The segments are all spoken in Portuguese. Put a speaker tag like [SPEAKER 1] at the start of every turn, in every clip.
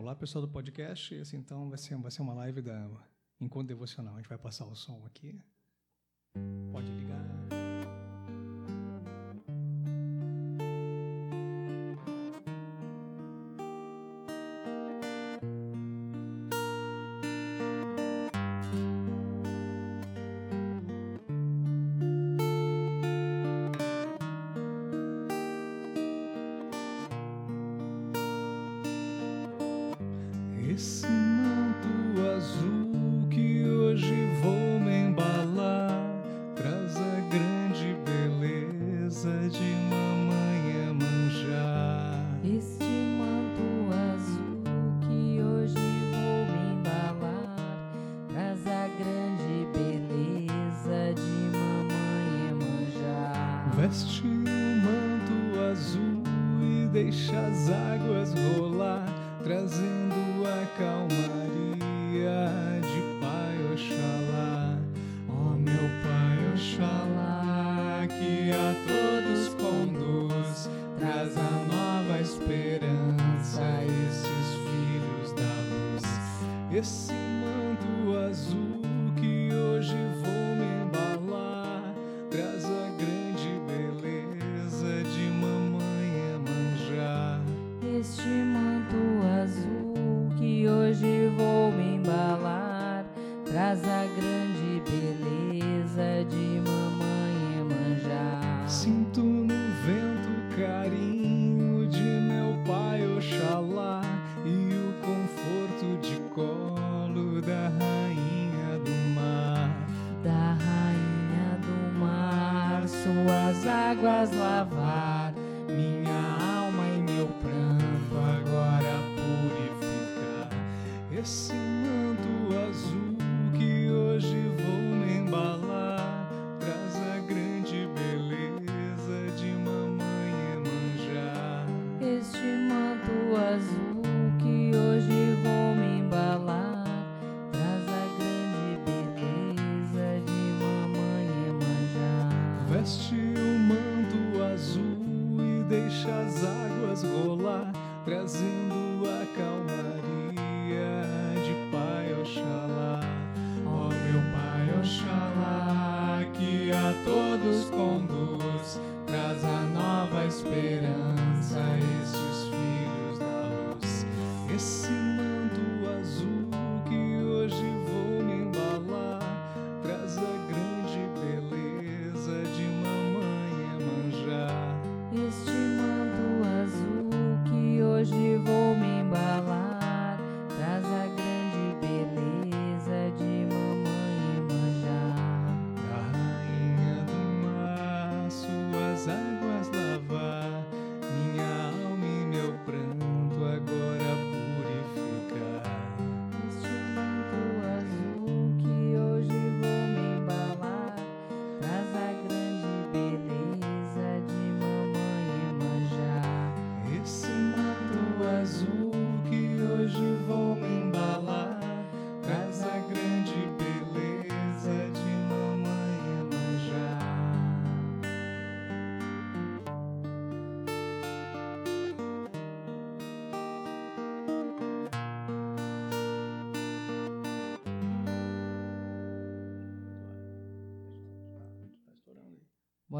[SPEAKER 1] Olá, pessoal do podcast. Esse então vai ser, vai ser uma live da Encontro Devocional. A gente vai passar o som aqui. Pode ligar.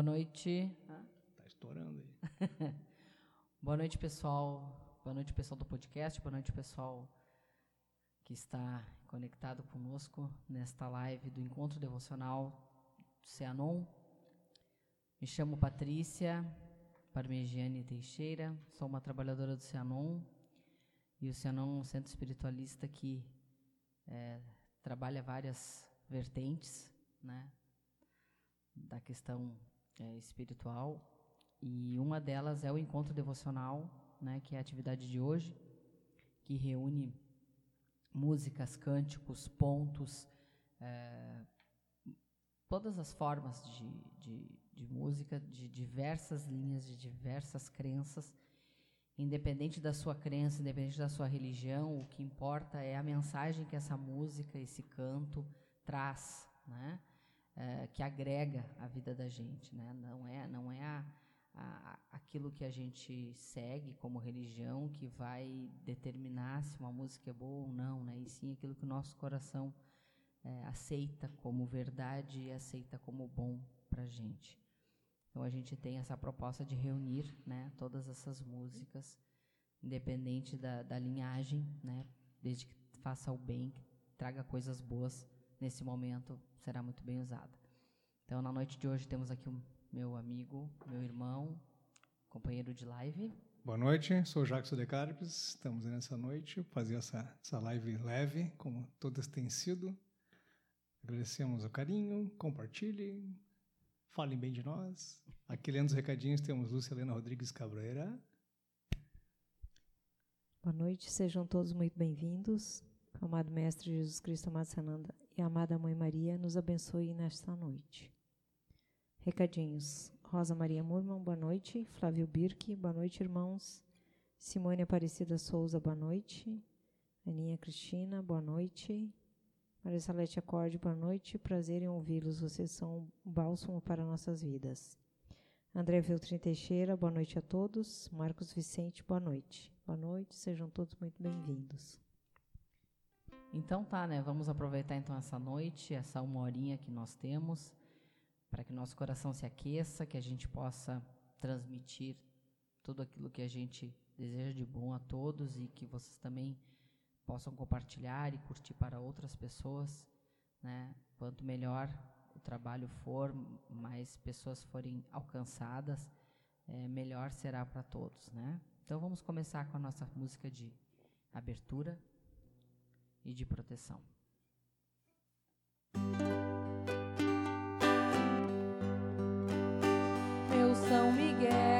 [SPEAKER 2] Boa noite.
[SPEAKER 1] Tá estourando aí.
[SPEAKER 2] Boa noite, pessoal. Boa noite, pessoal do podcast. Boa noite, pessoal que está conectado conosco nesta live do Encontro Devocional do Cianon. Me chamo Patrícia Parmegiane Teixeira, sou uma trabalhadora do Cianon e o Cianon é um centro espiritualista que é, trabalha várias vertentes, né, da questão é, espiritual e uma delas é o encontro devocional, né, que é a atividade de hoje, que reúne músicas, cânticos, pontos, é, todas as formas de, de, de, música, de diversas linhas, de diversas crenças, independente da sua crença, independente da sua religião, o que importa é a mensagem que essa música, esse canto traz, né? É, que agrega a vida da gente, né? Não é, não é a, a, aquilo que a gente segue como religião que vai determinar se uma música é boa ou não, né? E sim aquilo que o nosso coração é, aceita como verdade e aceita como bom para gente. Então a gente tem essa proposta de reunir, né, todas essas músicas, independente da, da linhagem, né, desde que faça o bem, que traga coisas boas nesse momento, será muito bem usada. Então na noite de hoje temos aqui o meu amigo, meu irmão, companheiro de live.
[SPEAKER 3] Boa noite, sou Jackson de Carpes. Estamos nessa noite fazer essa, essa live leve, como todas têm sido. Agradecemos o carinho, compartilhem, falem bem de nós. Aqui lendo os recadinhos temos Lúcia Helena Rodrigues Cabreira.
[SPEAKER 4] Boa noite, sejam todos muito bem-vindos. Amado Mestre Jesus Cristo, amado Sananda e amada Mãe Maria, nos abençoe nesta noite. Recadinhos. Rosa Maria Murman, boa noite. Flávio Birque, boa noite, irmãos. Simone Aparecida Souza, boa noite. Aninha Cristina, boa noite. Maria Salete Acorde, boa noite. Prazer em ouvi-los. Vocês são um bálsamo para nossas vidas. André Viltrin Teixeira, boa noite a todos. Marcos Vicente, boa noite. Boa noite, sejam todos muito bem-vindos.
[SPEAKER 2] Então tá, né? Vamos aproveitar então essa noite, essa uma horinha que nós temos para que nosso coração se aqueça, que a gente possa transmitir tudo aquilo que a gente deseja de bom a todos e que vocês também possam compartilhar e curtir para outras pessoas, né? Quanto melhor o trabalho for, mais pessoas forem alcançadas, é, melhor será para todos, né? Então vamos começar com a nossa música de abertura e de proteção.
[SPEAKER 1] São Miguel,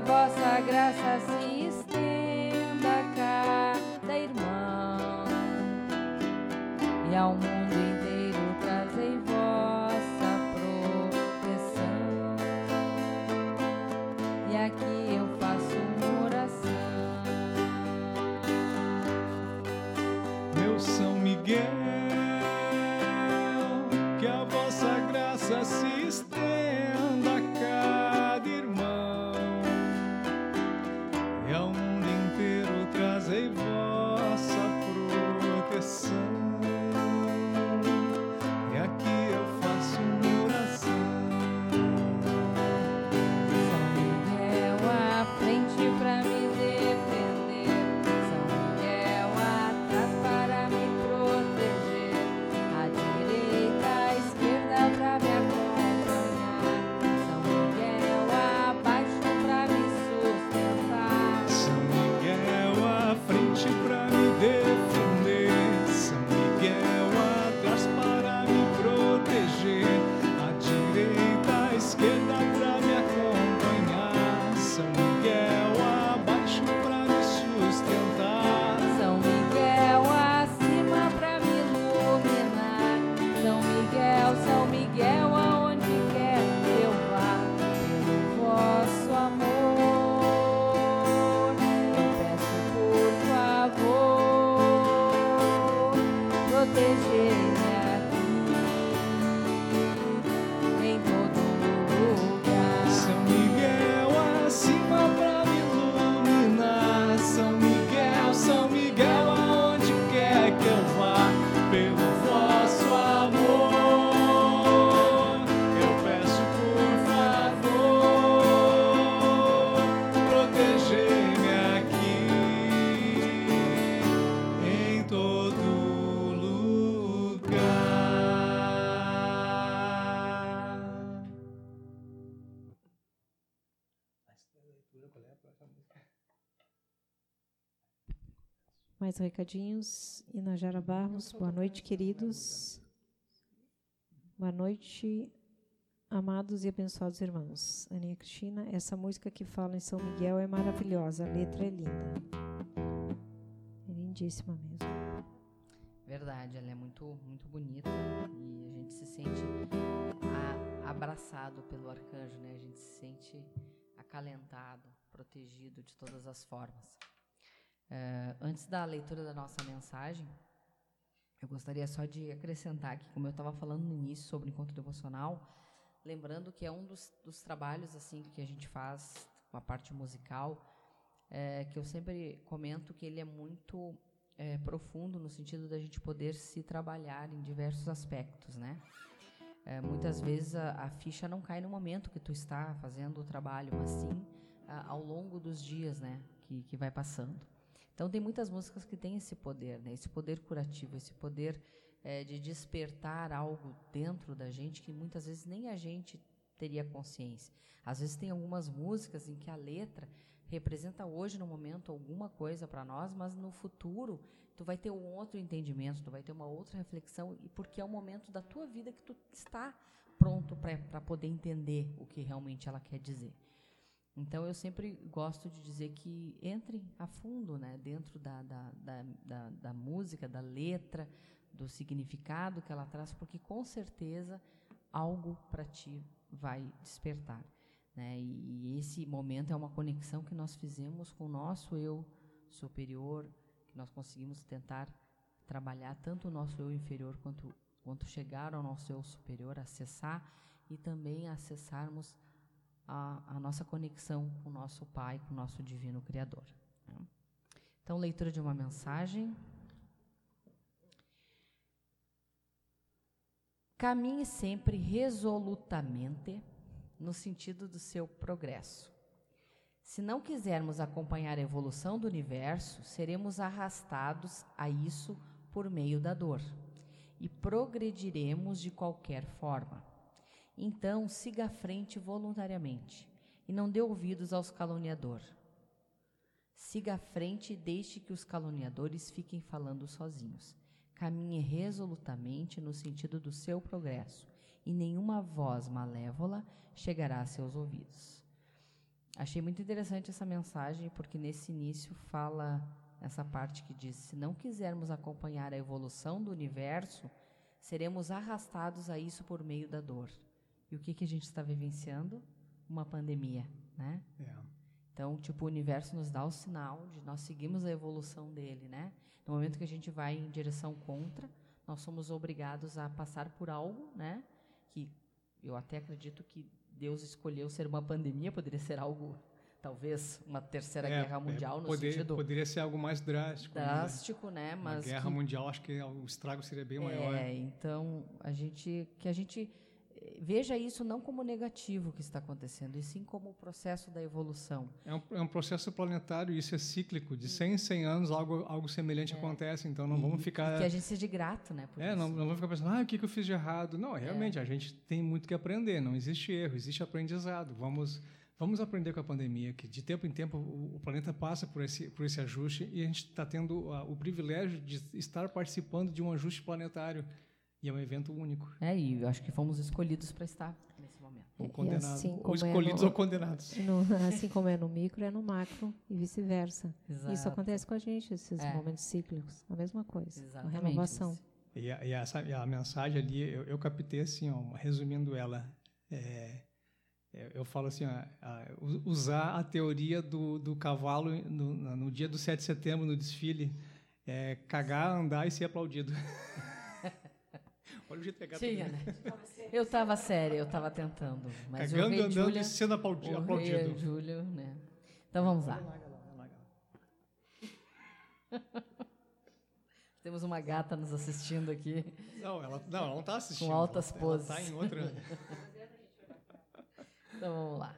[SPEAKER 3] graça se
[SPEAKER 4] recadinhos. Inajara Barros, boa noite, queridos. Boa noite, amados e abençoados irmãos. Aninha Cristina, essa música que fala em São Miguel é maravilhosa, a letra é linda. É lindíssima mesmo.
[SPEAKER 2] Verdade, ela é muito, muito bonita e a gente se sente a- abraçado pelo arcanjo, né? A gente se sente acalentado, protegido de todas as formas. Eh, antes da leitura da nossa mensagem, eu gostaria só de acrescentar aqui, como eu estava falando no início sobre o encontro devocional, lembrando que é um dos, dos trabalhos assim que a gente faz com a parte musical, eh, que eu sempre comento que ele é muito é, profundo no sentido da gente poder se trabalhar em diversos aspectos, né? É, muitas vezes a, a ficha não cai no momento que tu está fazendo o trabalho, mas sim a- ao longo dos dias, né? Que, que vai passando. Então tem muitas músicas que têm esse poder, né? Esse poder curativo, esse poder é, de despertar algo dentro da gente que muitas vezes nem a gente teria consciência. Às vezes tem algumas músicas em que a letra representa hoje no momento alguma coisa para nós, mas no futuro tu vai ter um outro entendimento, tu vai ter uma outra reflexão e porque é o momento da tua vida que tu está pronto para poder entender o que realmente ela quer dizer. Então eu sempre gosto de dizer que entre a fundo, né, dentro da, da, da, da, da música, da letra, do significado que ela traz, porque com certeza algo para ti vai despertar. Né? E, e esse momento é uma conexão que nós fizemos com o nosso eu superior, que nós conseguimos tentar trabalhar tanto o nosso eu inferior quanto, quanto chegar ao nosso eu superior, acessar e também acessarmos a, a nossa conexão com o nosso Pai, com o nosso Divino Criador. né? Então, leitura de uma mensagem. Caminhe sempre resolutamente no sentido do seu progresso. Se não quisermos acompanhar a evolução do universo, seremos arrastados a isso por meio da dor e progrediremos de qualquer forma. Então, siga à frente voluntariamente e não dê ouvidos aos caluniadores. Siga à frente e deixe que os caluniadores fiquem falando sozinhos. Caminhe resolutamente no sentido do seu progresso e nenhuma voz malévola chegará a seus ouvidos. Achei muito interessante essa mensagem, porque nesse início fala essa parte que diz: se não quisermos acompanhar a evolução do universo, seremos arrastados a isso por meio da dor. E o que, que a gente está vivenciando? Uma pandemia, né?
[SPEAKER 1] É.
[SPEAKER 2] Então, tipo, o universo nos dá o sinal de nós seguirmos a evolução dele, né? No momento que a gente vai em direção contra, nós somos obrigados a passar por algo, né? Que eu até acredito que Deus escolheu ser uma pandemia, poderia ser algo, talvez, uma terceira
[SPEAKER 1] É,
[SPEAKER 2] guerra mundial, no
[SPEAKER 1] poder-
[SPEAKER 2] sentido
[SPEAKER 1] Poderia ser algo mais drástico. né?
[SPEAKER 2] drástico, né?
[SPEAKER 1] Uma
[SPEAKER 2] Mas
[SPEAKER 1] guerra
[SPEAKER 2] que-
[SPEAKER 1] mundial, acho que o estrago seria bem maior.
[SPEAKER 2] é, então a gente que a gente veja isso não como negativo que está acontecendo, e sim como o processo da evolução.
[SPEAKER 1] É um, é um processo planetário, isso é cíclico. De 100 em 100 anos, algo, algo semelhante acontece. Então, não vamos
[SPEAKER 2] É. E
[SPEAKER 1] ficar...
[SPEAKER 2] que a gente seja grato, né?
[SPEAKER 1] É, não, não vamos ficar pensando, ah, o que, que eu fiz de errado? Não, realmente, a gente tem muito que aprender. Não existe erro, existe aprendizado. Vamos, vamos aprender com a pandemia, que de tempo em tempo o, planeta passa por esse, por esse ajuste e a gente está tendo o privilégio de estar participando de um ajuste planetário. E é um evento único.
[SPEAKER 2] É, e eu acho que fomos escolhidos para estar nesse momento.
[SPEAKER 1] Ou
[SPEAKER 4] E
[SPEAKER 1] condenados.
[SPEAKER 4] assim
[SPEAKER 1] ou
[SPEAKER 4] como é
[SPEAKER 1] escolhidos
[SPEAKER 4] no-
[SPEAKER 1] ou condenados.
[SPEAKER 4] No- assim como é no micro, é no macro e vice-versa. Isso acontece com a gente, esses
[SPEAKER 2] É.
[SPEAKER 4] momentos cíclicos. A mesma coisa. A
[SPEAKER 2] Exatamente.
[SPEAKER 4] renovação.
[SPEAKER 2] Lucy.
[SPEAKER 1] E a, e essa, e a mensagem ali, eu, eu captei assim, ó, resumindo ela. é, é, eu falo assim, ó, a- usar a teoria do, do cavalo no, no dia do 7 de setembro, no desfile, é, cagar, andar e ser aplaudido. Olha o jeito que é gato.
[SPEAKER 2] Tinha, né? Eu estava séria, eu estava tentando. Mas o
[SPEAKER 1] Cagando, andando
[SPEAKER 2] Júlia,
[SPEAKER 1] e sendo aplaudi-
[SPEAKER 2] o rei
[SPEAKER 1] aplaudido.
[SPEAKER 2] Júlio, né? Então vamos lá. Temos uma gata nos assistindo aqui.
[SPEAKER 1] Não, ela não, está assistindo.
[SPEAKER 2] Com altas
[SPEAKER 1] ela,
[SPEAKER 2] poses.
[SPEAKER 1] Ela tá em outra.
[SPEAKER 2] Então vamos lá.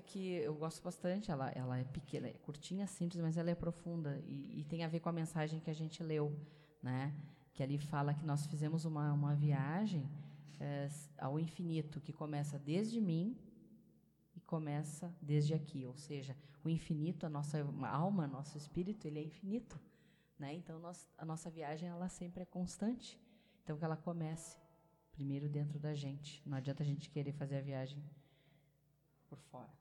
[SPEAKER 5] Que
[SPEAKER 6] eu gosto bastante. Ela, ela é pequena, é curtinha, simples, mas ela é profunda e, e tem a ver com a mensagem que a gente leu, né? Que ali fala que nós fizemos uma, uma viagem é, ao infinito que começa desde mim e começa desde aqui, ou seja, o infinito, a nossa alma, nosso espírito, ele é infinito, né? Então nós, a nossa viagem ela sempre é constante. Então que ela comece primeiro dentro da gente. Não adianta a gente querer fazer a viagem por fora.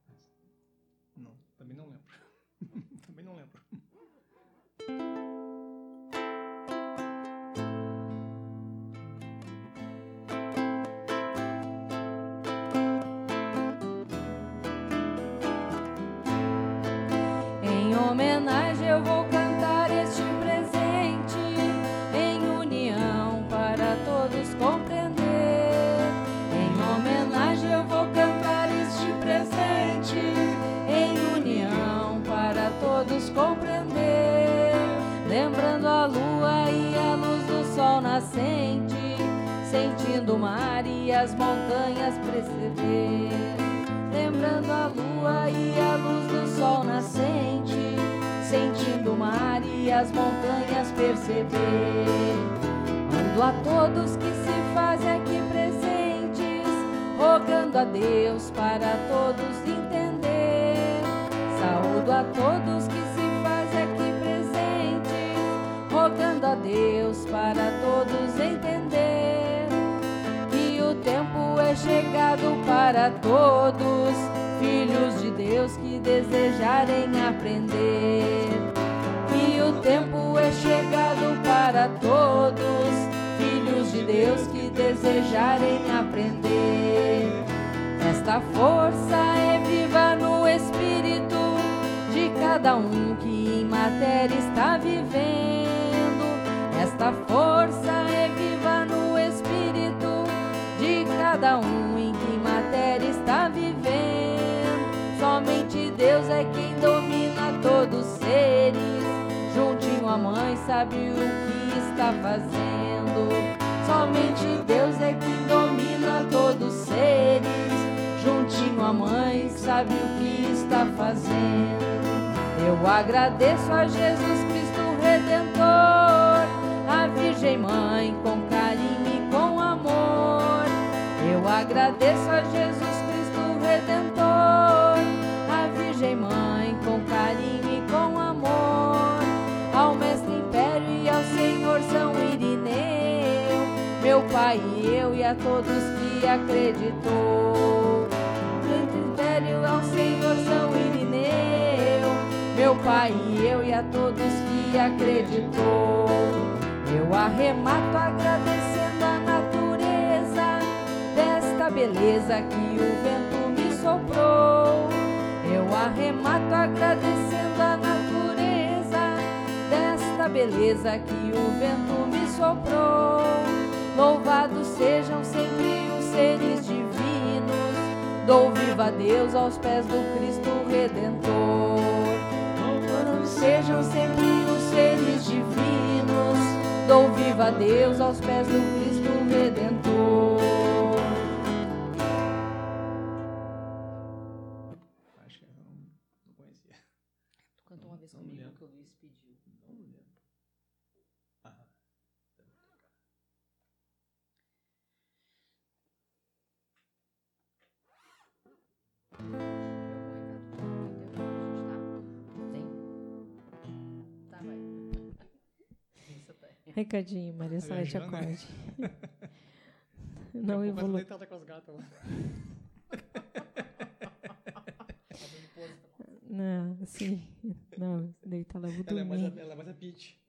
[SPEAKER 1] Não, também não lembro. também não lembro.
[SPEAKER 2] Em homenagem eu vou sentindo o mar e as montanhas perceber lembrando a lua e a luz do sol nascente, sentindo o mar e as montanhas perceber. Mando a todos que se fazem aqui presentes, rogando a Deus para todos entender. Saúdo a todos que se fazem aqui presentes, rogando a Deus para todos entender chegado para todos, filhos de Deus que desejarem aprender. Que o tempo é chegado para todos, filhos de Deus que desejarem aprender. Esta força é viva no espírito de cada um que em matéria está vivendo. Esta força é viva cada um em que matéria está vivendo. Somente Deus é quem domina todos os seres. Juntinho a mãe sabe o que está fazendo. Somente Deus é quem domina todos os seres. Juntinho a mãe sabe o que está fazendo. Eu agradeço a Jesus Cristo Redentor, a Virgem Mãe com Eu agradeço a Jesus Cristo Redentor, a Virgem Mãe com carinho e com amor. Ao Mestre Império e ao Senhor São Irineu, meu Pai e eu e a todos que acreditou. Grande Império ao Senhor São Irineu, meu Pai e eu e a todos que acreditou. Eu arremato agradecendo beleza que o vento me soprou. Eu arremato agradecendo a natureza desta beleza que o vento me soprou. Louvados sejam sempre os seres divinos. Dou viva a Deus aos pés do Cristo Redentor. Louvados sejam sempre os seres divinos. Dou viva a Deus aos pés do Cristo
[SPEAKER 4] Recadinho, Maria Salete
[SPEAKER 1] né?
[SPEAKER 4] acorde. Não evolui.
[SPEAKER 1] deitada com as gatas lá.
[SPEAKER 4] Não, sim. Não, deita lá, vou
[SPEAKER 1] Ela é mais
[SPEAKER 4] dormir.
[SPEAKER 1] a, ela é mais a Peach.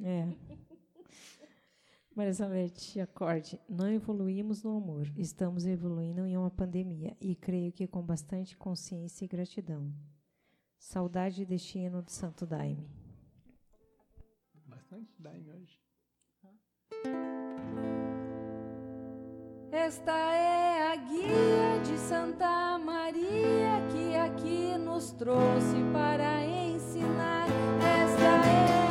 [SPEAKER 4] É. Maria Salete, acorde. Não evoluímos no amor. Estamos evoluindo em uma pandemia. E creio que com bastante consciência e gratidão. Saudade e destino do Santo Daime.
[SPEAKER 1] Bastante daime hoje.
[SPEAKER 2] Esta é a guia de Santa Maria que aqui nos trouxe para ensinar. Esta é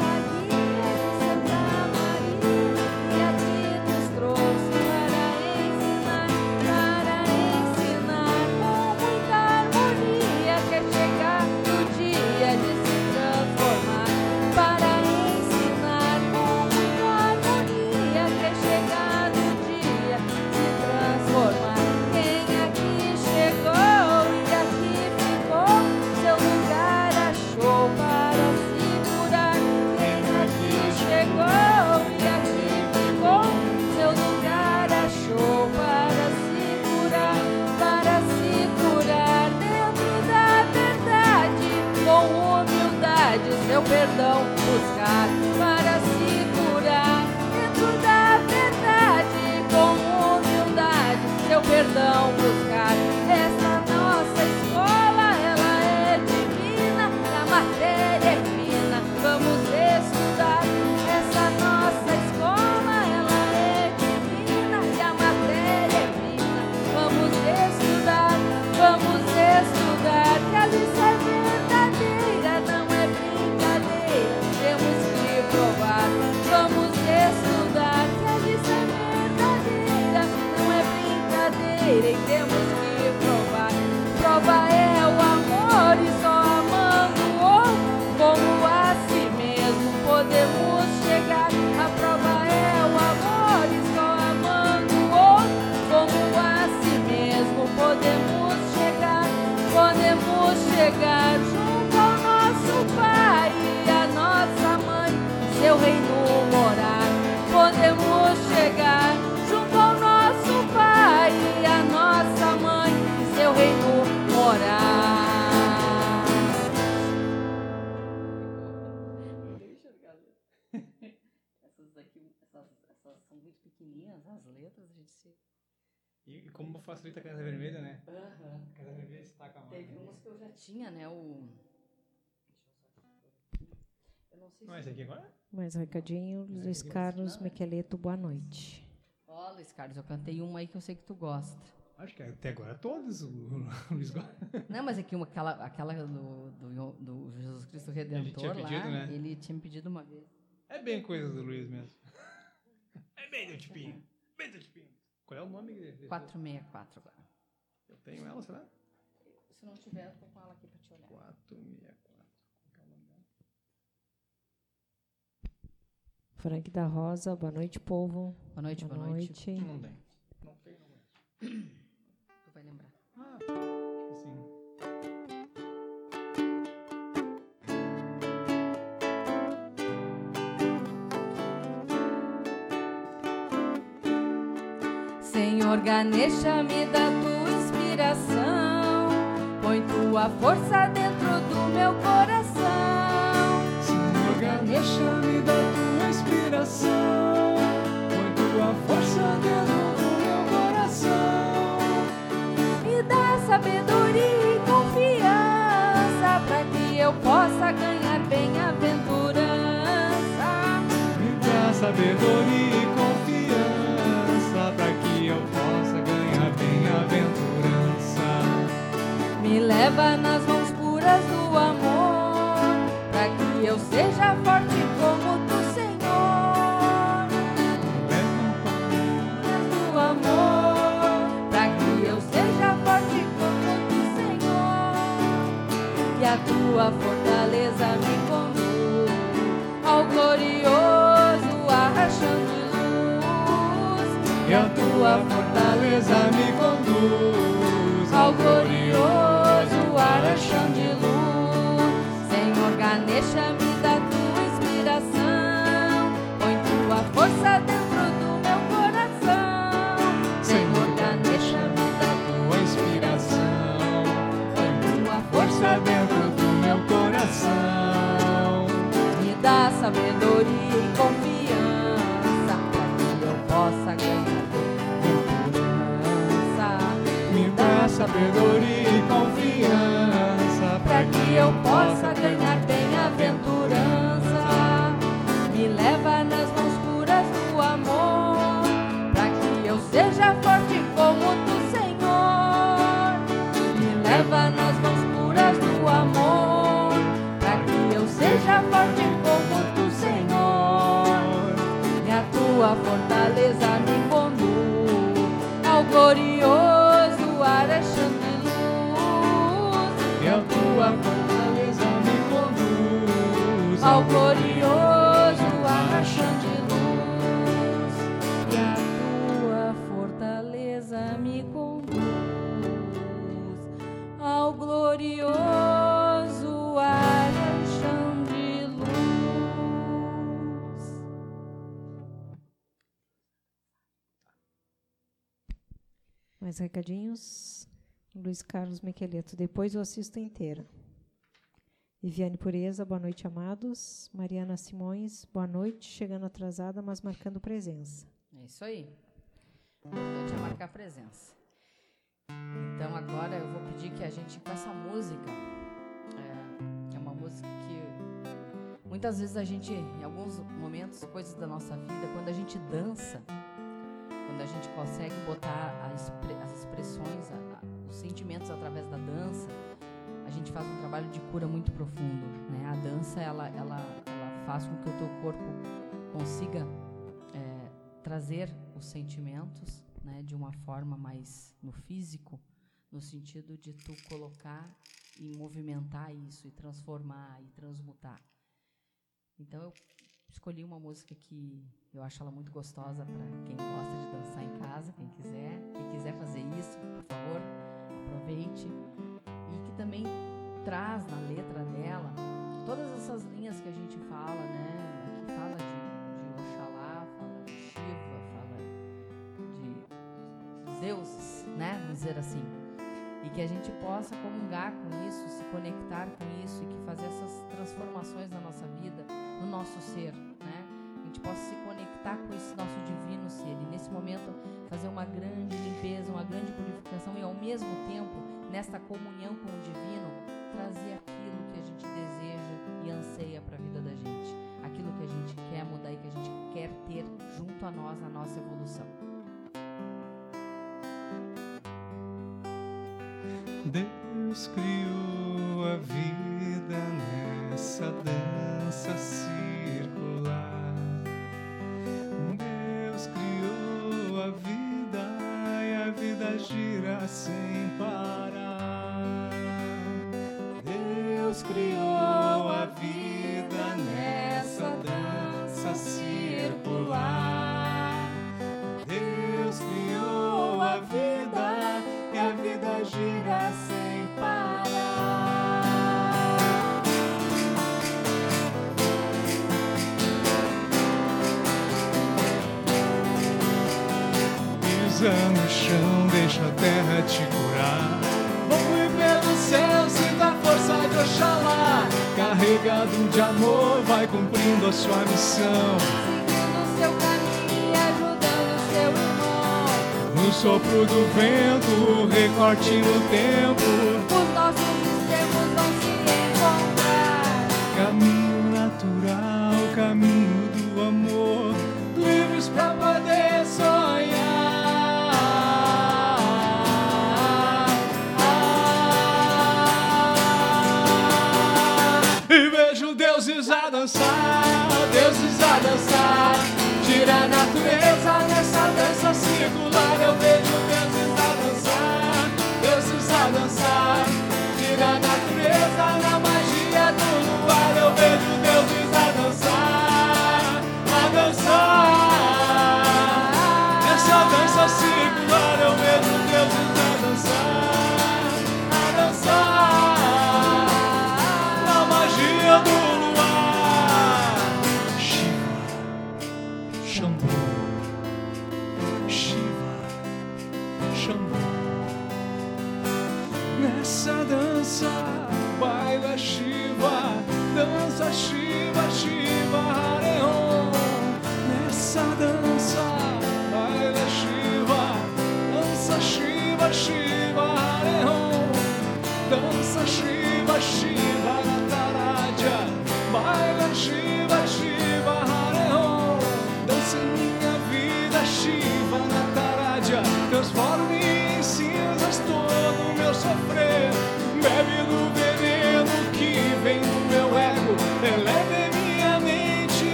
[SPEAKER 7] tinha, né? O. Eu não sei
[SPEAKER 1] Não é
[SPEAKER 7] se.
[SPEAKER 1] esse aqui agora?
[SPEAKER 4] Mais um recadinho. Luiz
[SPEAKER 1] aqui.
[SPEAKER 4] Carlos Miqueleto, boa noite.
[SPEAKER 7] Ó, Luiz Carlos, eu cantei uma aí que eu sei que tu gosta.
[SPEAKER 1] Acho que até agora todos o Luiz Go-
[SPEAKER 7] Não, mas aqui uma, aquela, aquela do, do, do Jesus Cristo Redentor
[SPEAKER 1] tinha
[SPEAKER 7] lá,
[SPEAKER 1] pedido, né?
[SPEAKER 7] ele tinha me pedido uma vez.
[SPEAKER 1] É bem coisa do Luiz mesmo. É bem do tipinho. Bem do tipinho. Qual é o nome dele?
[SPEAKER 7] 464 agora.
[SPEAKER 1] Eu tenho ela, será?
[SPEAKER 7] Se não tiver, eu tô com ela aqui pra te olhar.
[SPEAKER 1] 464. Qual é o nome dela?
[SPEAKER 4] Frank da Rosa, boa noite, povo.
[SPEAKER 7] Boa noite, boa, noite.
[SPEAKER 1] Não tem. Não tem, não tem.
[SPEAKER 7] Tu vai lembrar.
[SPEAKER 1] Ah, acho que sim.
[SPEAKER 2] Senhor Ganesha, me dá tua inspiração. Põe tua força dentro do meu coração.
[SPEAKER 1] Senhor Ganesha, me dá tua inspiração. Põe tua força dentro do meu coração.
[SPEAKER 2] Me dá sabedoria e confiança para que eu possa ganhar bem-aventurança.
[SPEAKER 1] Me dá sabedoria e confiança
[SPEAKER 2] Me leva nas mãos puras do amor, para que eu seja forte como tu, Senhor. do amor, para que eu seja forte como tu, Senhor. E a tua fortaleza me conduz ao glorioso arrachão de luz.
[SPEAKER 1] E a tua fortaleza me conduz
[SPEAKER 2] ao glorioso Senhor Ganesha, me dá tua inspiração. Põe tua força dentro do meu coração. Senhor Ganesha, me dá
[SPEAKER 1] tua inspiração.
[SPEAKER 2] tua
[SPEAKER 1] Força
[SPEAKER 2] força
[SPEAKER 1] dentro do meu coração.
[SPEAKER 2] Me dá sabedoria e confiança tua fortaleza me conduz ao glorioso de luz.
[SPEAKER 1] E a tua fortaleza me conduz
[SPEAKER 2] ao glorioso
[SPEAKER 4] Mais recadinhos. Luiz Carlos Miqueleto, depois eu assisto inteira. Viviane Pureza, boa noite, amados. Mariana Simões, boa noite, chegando atrasada, mas marcando presença.
[SPEAKER 2] É isso aí. Importante é marcar presença. Então agora eu vou pedir que a gente, com essa música, é, é uma música que muitas vezes a gente, em alguns momentos, coisas da nossa vida, quando a gente dança, quando a gente consegue botar as, expressões, os sentimentos através da dança, a gente faz um trabalho de cura muito profundo. Né? A dança ela, ela, ela faz com que o teu corpo consiga é, trazer os sentimentos né, de uma forma mais no físico, no sentido de tu colocar e movimentar isso e transformar e transmutar. Então eu escolhi uma música que eu acho ela muito gostosa para quem gosta de dançar em casa, quem quiser, quem quiser fazer isso, por favor, aproveite também traz na letra dela todas essas linhas que a gente fala, né? Aqui fala de, de Oxalá, fala de Shiva, fala de deuses, né? Vamos dizer assim. E que a gente possa comungar com isso, se conectar com isso e que fazer essas transformações na nossa vida, no nosso ser, fazer uma grande limpeza, uma grande purificação e ao mesmo tempo nesta comunhão com o divino, trazer aquilo que a gente deseja e anseia para a vida da gente, aquilo que a gente quer mudar e que a gente quer ter junto a nós na nossa evolução.
[SPEAKER 1] Deus criou a vida nessa dança chão, deixa a terra te curar. Voe pelos céus e dá força de Oxalá. Carregado de amor, vai cumprindo a sua missão.
[SPEAKER 5] Seguindo seu caminho e ajudando seu irmão.
[SPEAKER 1] No sopro do vento, recorte no tempo. Dançar, deuses a dançar. Tira a natureza nessa dança circular. Eu vejo deuses a dançar, deuses a dançar.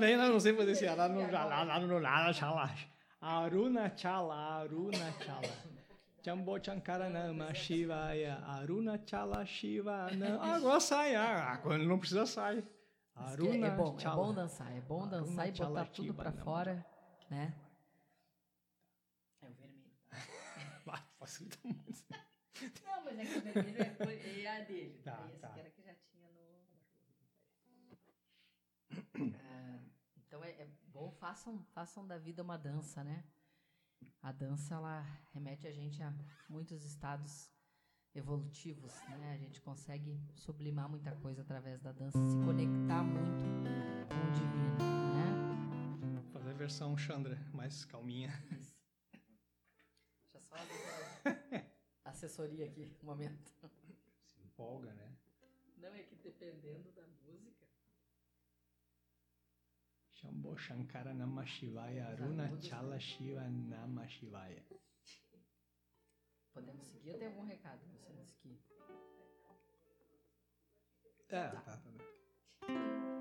[SPEAKER 1] Também não, não sei fazer esse lá no lá, lá no lá, chala. Aruna chala, Aruna chala. Jambo Chankaranama Shivaya Aruna Chala Shivanam. Agora sai, ah, quando não precisa sai. Aruna
[SPEAKER 2] é, bom,
[SPEAKER 1] Chala.
[SPEAKER 2] é bom dançar, é bom
[SPEAKER 1] Aruna
[SPEAKER 2] dançar e botar tudo pra
[SPEAKER 1] Shivanam.
[SPEAKER 2] fora, né? É o vermelho.
[SPEAKER 1] Ah, facilita muito.
[SPEAKER 2] Não, mas é que o vermelho é, é a dele. Façam, façam da vida uma dança, né? A dança, ela remete a gente a muitos estados evolutivos, né? A gente consegue sublimar muita coisa através da dança, se conectar muito com o divino, né?
[SPEAKER 1] Fazer a versão Chandra, mais calminha.
[SPEAKER 2] Isso. Deixa só a assessoria aqui, um momento.
[SPEAKER 1] Se empolga, né?
[SPEAKER 2] Não, é que dependendo da música.
[SPEAKER 1] Shambho Shankara Nama Shivaya Aruna Chala Shiva Nama Shivaya.
[SPEAKER 2] Podemos seguir ou tem algum recado? Você disse que.
[SPEAKER 1] É, tá, tá. tá.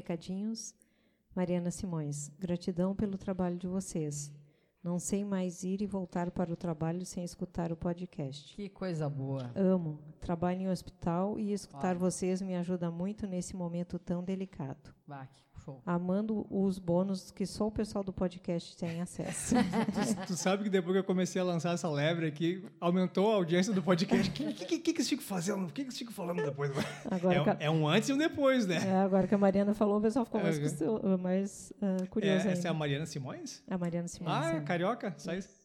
[SPEAKER 4] Recadinhos. Mariana Simões, gratidão pelo trabalho de vocês. Não sei mais ir e voltar para o trabalho sem escutar o podcast.
[SPEAKER 1] Que coisa boa.
[SPEAKER 4] Amo. Trabalho em hospital e escutar
[SPEAKER 1] Olha.
[SPEAKER 4] vocês me ajuda muito nesse momento tão delicado.
[SPEAKER 1] Bah, que show.
[SPEAKER 4] Amando os bônus que só o pessoal do podcast tem acesso.
[SPEAKER 2] Tu, tu sabe que depois que eu comecei a lançar essa lebre aqui, aumentou a audiência do podcast. O que, que, que, que eles ficam fazendo? O que, que eles ficam falando depois?
[SPEAKER 4] Agora,
[SPEAKER 2] É, um- é um antes e um depois, né?
[SPEAKER 4] é, agora que a Mariana falou, o pessoal ficou mais,
[SPEAKER 2] É.
[SPEAKER 4] custo- mais ah, curioso
[SPEAKER 2] É, essa é a. Mariana Simões?
[SPEAKER 4] A Mariana Simões.
[SPEAKER 2] Ah,
[SPEAKER 4] é.
[SPEAKER 2] carioca? Sai.
[SPEAKER 1] Isso.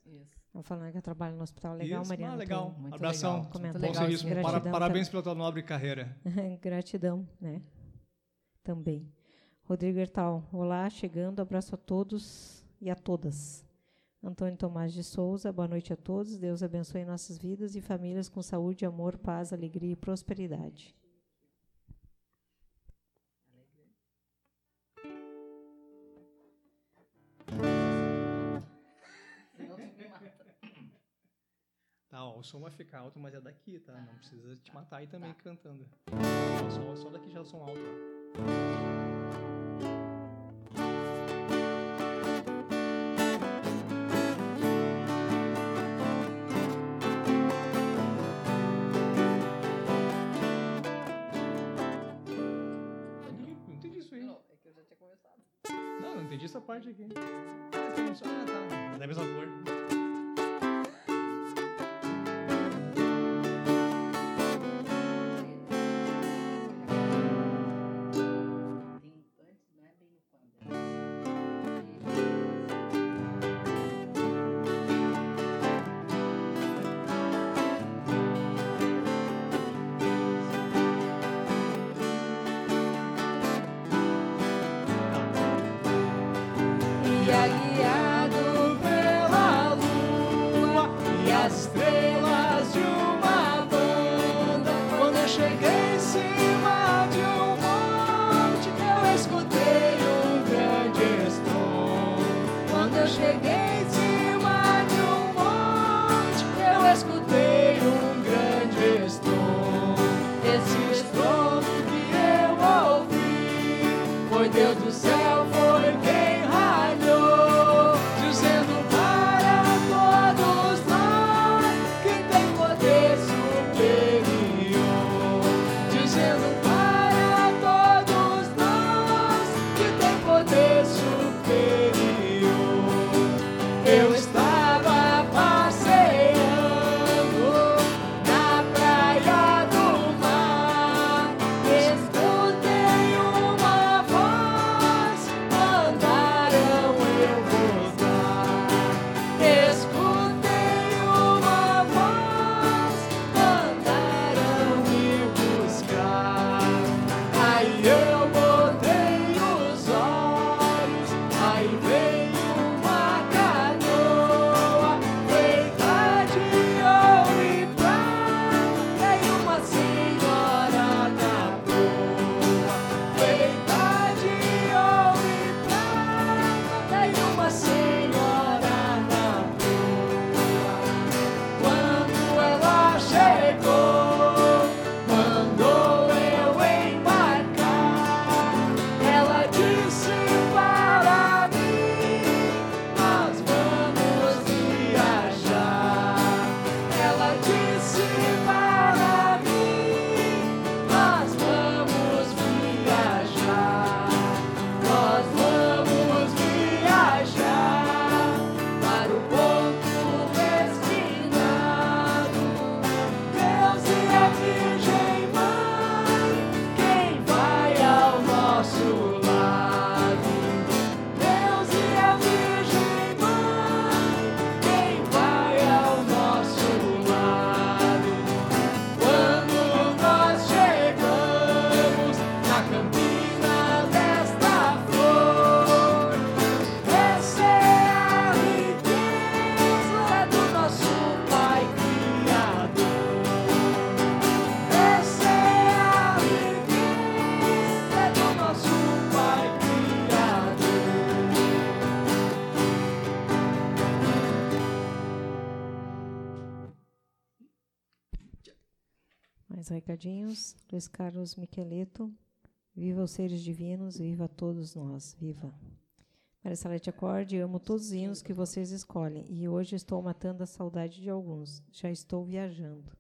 [SPEAKER 4] Ela falando que ela trabalha no hospital. Legal,
[SPEAKER 2] Isso,
[SPEAKER 4] Mariana.
[SPEAKER 2] ah, legal.
[SPEAKER 1] Muito
[SPEAKER 2] Abração.
[SPEAKER 1] legal.
[SPEAKER 4] Comentário.
[SPEAKER 2] Bom
[SPEAKER 1] legal
[SPEAKER 2] serviço.
[SPEAKER 4] Gratidão
[SPEAKER 2] parabéns pela tua nobre carreira.
[SPEAKER 4] Gratidão, né? Também. Rodrigo Hertal, olá, chegando, abraço a todos e a todas. Antônio Tomás de Souza, boa noite a todos. Deus abençoe nossas vidas e famílias com saúde, amor, paz, alegria e prosperidade.
[SPEAKER 2] Tá, ó, o som vai ficar alto, mas é daqui, tá? Não precisa te matar aí também cantando. Só, só, só daqui já é o som alto, ó. Entendi essa parte aqui. Ah, tá. Da mesma cor.
[SPEAKER 4] Recadinhos. Luiz Carlos Miqueleto. Viva os seres divinos, viva todos nós. Viva. Maria Salete acorde, amo todos os hinos que vocês escolhem. E hoje estou matando a saudade de alguns. Já estou viajando.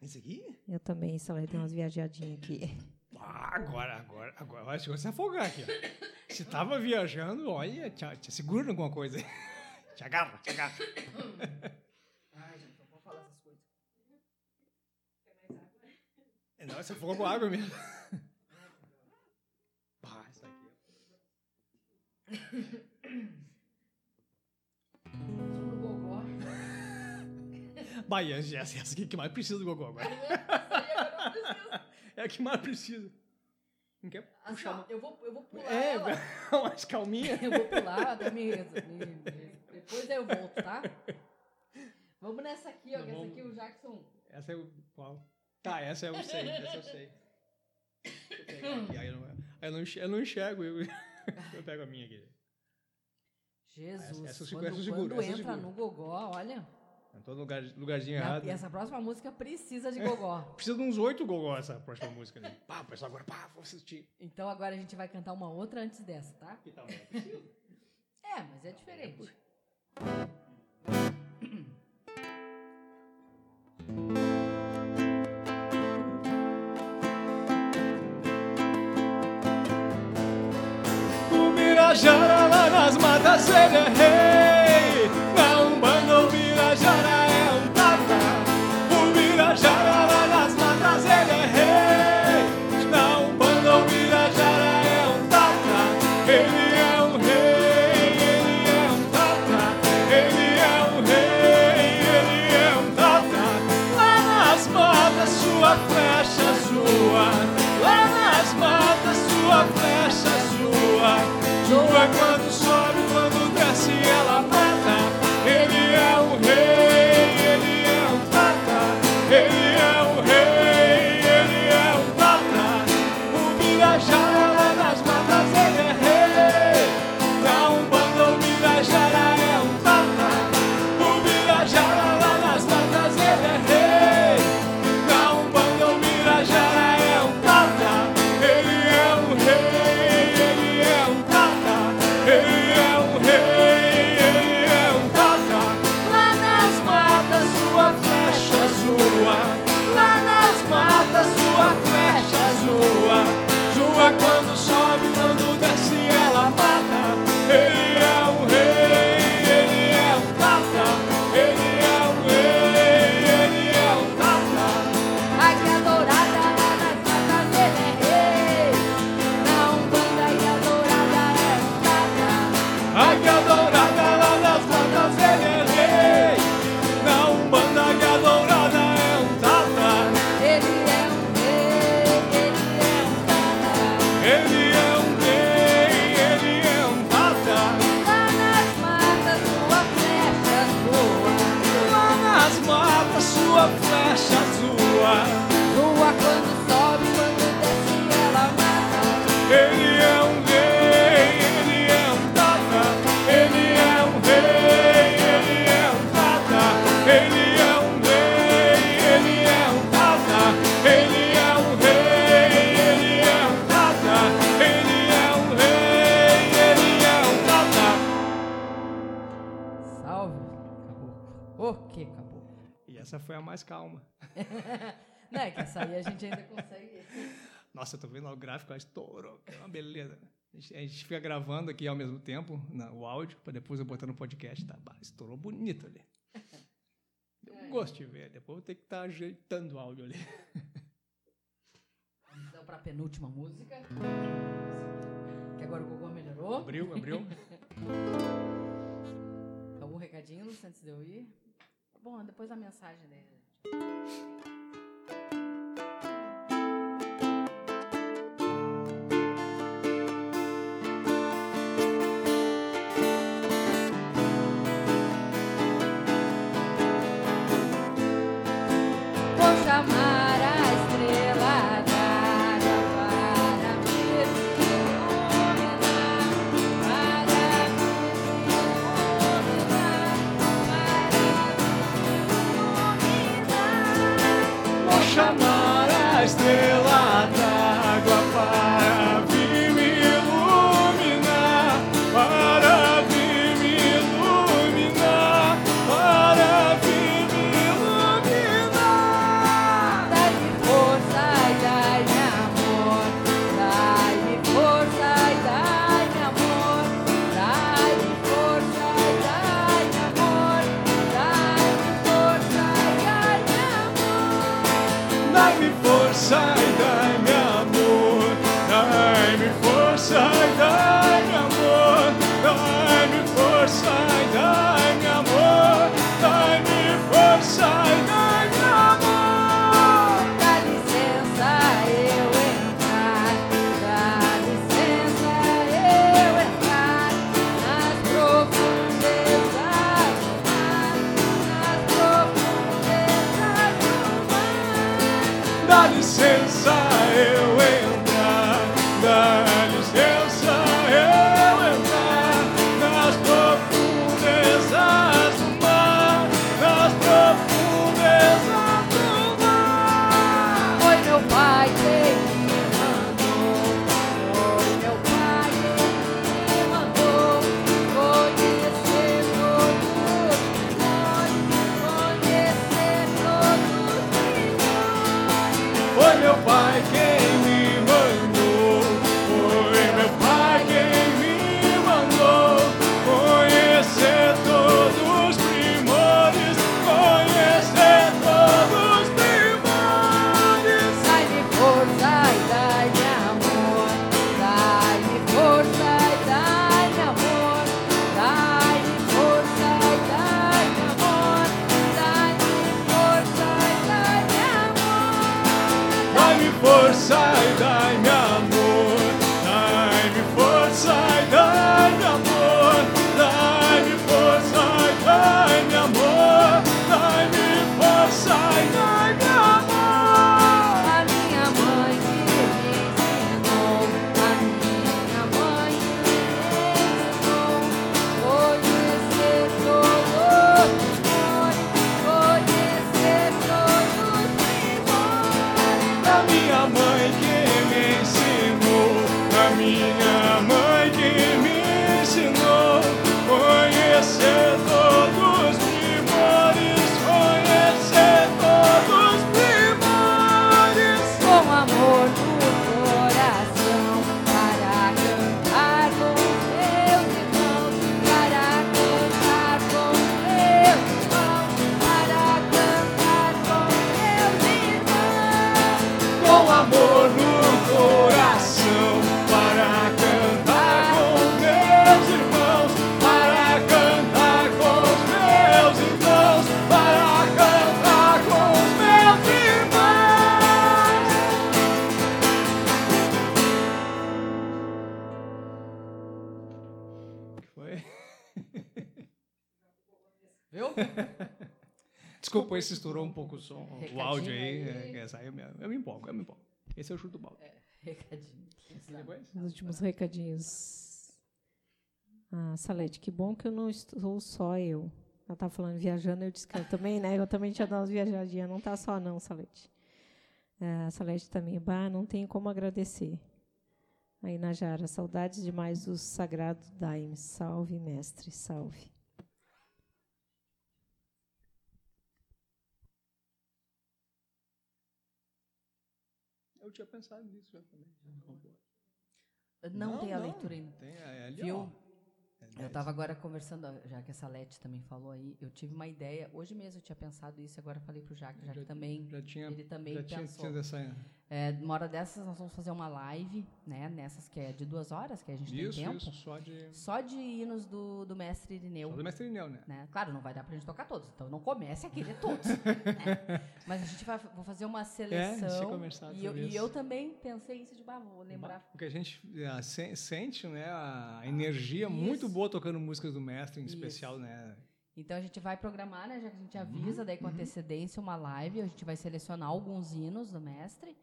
[SPEAKER 1] Esse aqui?
[SPEAKER 4] Eu também, Salete, tem umas viajadinhas aqui.
[SPEAKER 1] Ah, agora, agora, agora vai se afogar aqui. Ó. Se tava viajando, olha, te, te segura alguma coisa. Te agarra, te agarra.
[SPEAKER 2] Ai, gente, não vou falar essas coisas.
[SPEAKER 1] Não, você afogou com água mesmo. Pá, isso aqui.
[SPEAKER 2] Sobre o gogó.
[SPEAKER 1] Bahia, essa, essa aqui que mais precisa do Gogó agora. É a que mais precisa. Não quer
[SPEAKER 2] Assim,
[SPEAKER 1] puxar
[SPEAKER 2] ó,
[SPEAKER 1] uma...
[SPEAKER 2] eu, vou, eu vou pular
[SPEAKER 1] É,
[SPEAKER 2] ela.
[SPEAKER 1] mais calminha.
[SPEAKER 2] Eu vou pular até me, Depois eu volto, tá? Vamos nessa aqui, ó.
[SPEAKER 1] Não,
[SPEAKER 2] que essa
[SPEAKER 1] vamos.
[SPEAKER 2] aqui o Jackson.
[SPEAKER 1] Essa é o qual? Tá, essa eu sei, essa eu sei. Deixa eu pegar aqui, aí eu não, eu não enxergo, eu, não enxergo, eu, eu pego a minha aqui.
[SPEAKER 2] Jesus.
[SPEAKER 1] essa seguro,
[SPEAKER 2] quando
[SPEAKER 1] essa seguro,
[SPEAKER 2] quando
[SPEAKER 1] essa
[SPEAKER 2] entra
[SPEAKER 1] seguro.
[SPEAKER 2] no gogó, olha.
[SPEAKER 1] Em todo lugar, lugarzinho
[SPEAKER 2] E a-
[SPEAKER 1] errado.
[SPEAKER 2] e essa próxima música precisa de gogó.
[SPEAKER 1] Precisa de uns oito gogó essa próxima música. Né? Pá, pessoal agora, pá, vou assistir.
[SPEAKER 2] Então agora a gente vai cantar uma outra antes dessa, tá?
[SPEAKER 1] Que tal? Precisa.
[SPEAKER 2] É, mas é diferente.
[SPEAKER 1] O Birajara lá nas matas ele é rei
[SPEAKER 5] A
[SPEAKER 1] mais calma.
[SPEAKER 2] É que essa aí a gente ainda consegue.
[SPEAKER 1] Nossa, eu tô vendo lá o gráfico, ela estourou. É uma beleza. A gente, a gente fica gravando aqui ao mesmo tempo na- o áudio, para depois eu botar no podcast. Tá? Bah, estourou bonito ali. Deu um gosto de ver. Depois eu vou ter que estar ajeitando o áudio ali.
[SPEAKER 2] Então, pra penúltima música. Que agora o Gogô melhorou.
[SPEAKER 1] Abriu, abriu.
[SPEAKER 2] Algum recadinho antes de eu ir? Bom, depois a mensagem dele.
[SPEAKER 1] Desculpa aí se estourou um pouco o som, o
[SPEAKER 2] Recadinho
[SPEAKER 1] áudio aí.
[SPEAKER 2] aí.
[SPEAKER 1] é, essa aí eu, me, eu me empolgo, eu me empolgo. Esse é o chute do balde.
[SPEAKER 2] Recadinho.
[SPEAKER 1] E depois?
[SPEAKER 4] Os últimos recadinhos. Ah, Salete, que bom que eu não estou só eu. Ela tá falando viajando, eu disse que eu também, né? Eu também tinha dado umas viajadinhas. Não tá só não, Salete. Ah, Salete também. Bah, não tem como agradecer. Aí, Najara, saudades demais do sagrado Daime. Salve, mestre, salve.
[SPEAKER 1] Eu tinha pensado nisso já também.
[SPEAKER 2] Não, tem a leitura ainda.
[SPEAKER 1] Tem, é ali,
[SPEAKER 2] Viu?
[SPEAKER 1] ó. É
[SPEAKER 2] Eu estava agora conversando, já que a Salete também falou aí, eu tive uma ideia, hoje mesmo eu tinha pensado isso, agora falei pro Jaque, já que também,
[SPEAKER 1] já tinha,
[SPEAKER 2] ele também
[SPEAKER 1] já tinha
[SPEAKER 2] pensou.
[SPEAKER 1] tido essa.
[SPEAKER 2] É, uma hora dessas nós vamos fazer uma live, né, nessas que é de duas horas, que a gente
[SPEAKER 1] Isso,
[SPEAKER 2] tem tempo,
[SPEAKER 1] isso, só de.
[SPEAKER 2] só de hinos do, do mestre Irineu.
[SPEAKER 1] Só do mestre Ineu, né?
[SPEAKER 2] né? Claro, não vai dar pra gente tocar todos, então não comece a querer todos. né? Mas a gente vai vou fazer uma seleção.
[SPEAKER 1] conversado
[SPEAKER 2] e, eu, e eu também pensei isso de bah, vou lembrar.
[SPEAKER 1] Porque a gente ah, se- sente, né, a energia muito
[SPEAKER 2] Isso.
[SPEAKER 1] boa tocando músicas do mestre, em
[SPEAKER 2] Isso.
[SPEAKER 1] especial, né?
[SPEAKER 2] Então a gente vai programar, né? Já que a gente
[SPEAKER 1] Uhum,
[SPEAKER 2] avisa daí com antecedência uma live, a gente vai selecionar alguns hinos do mestre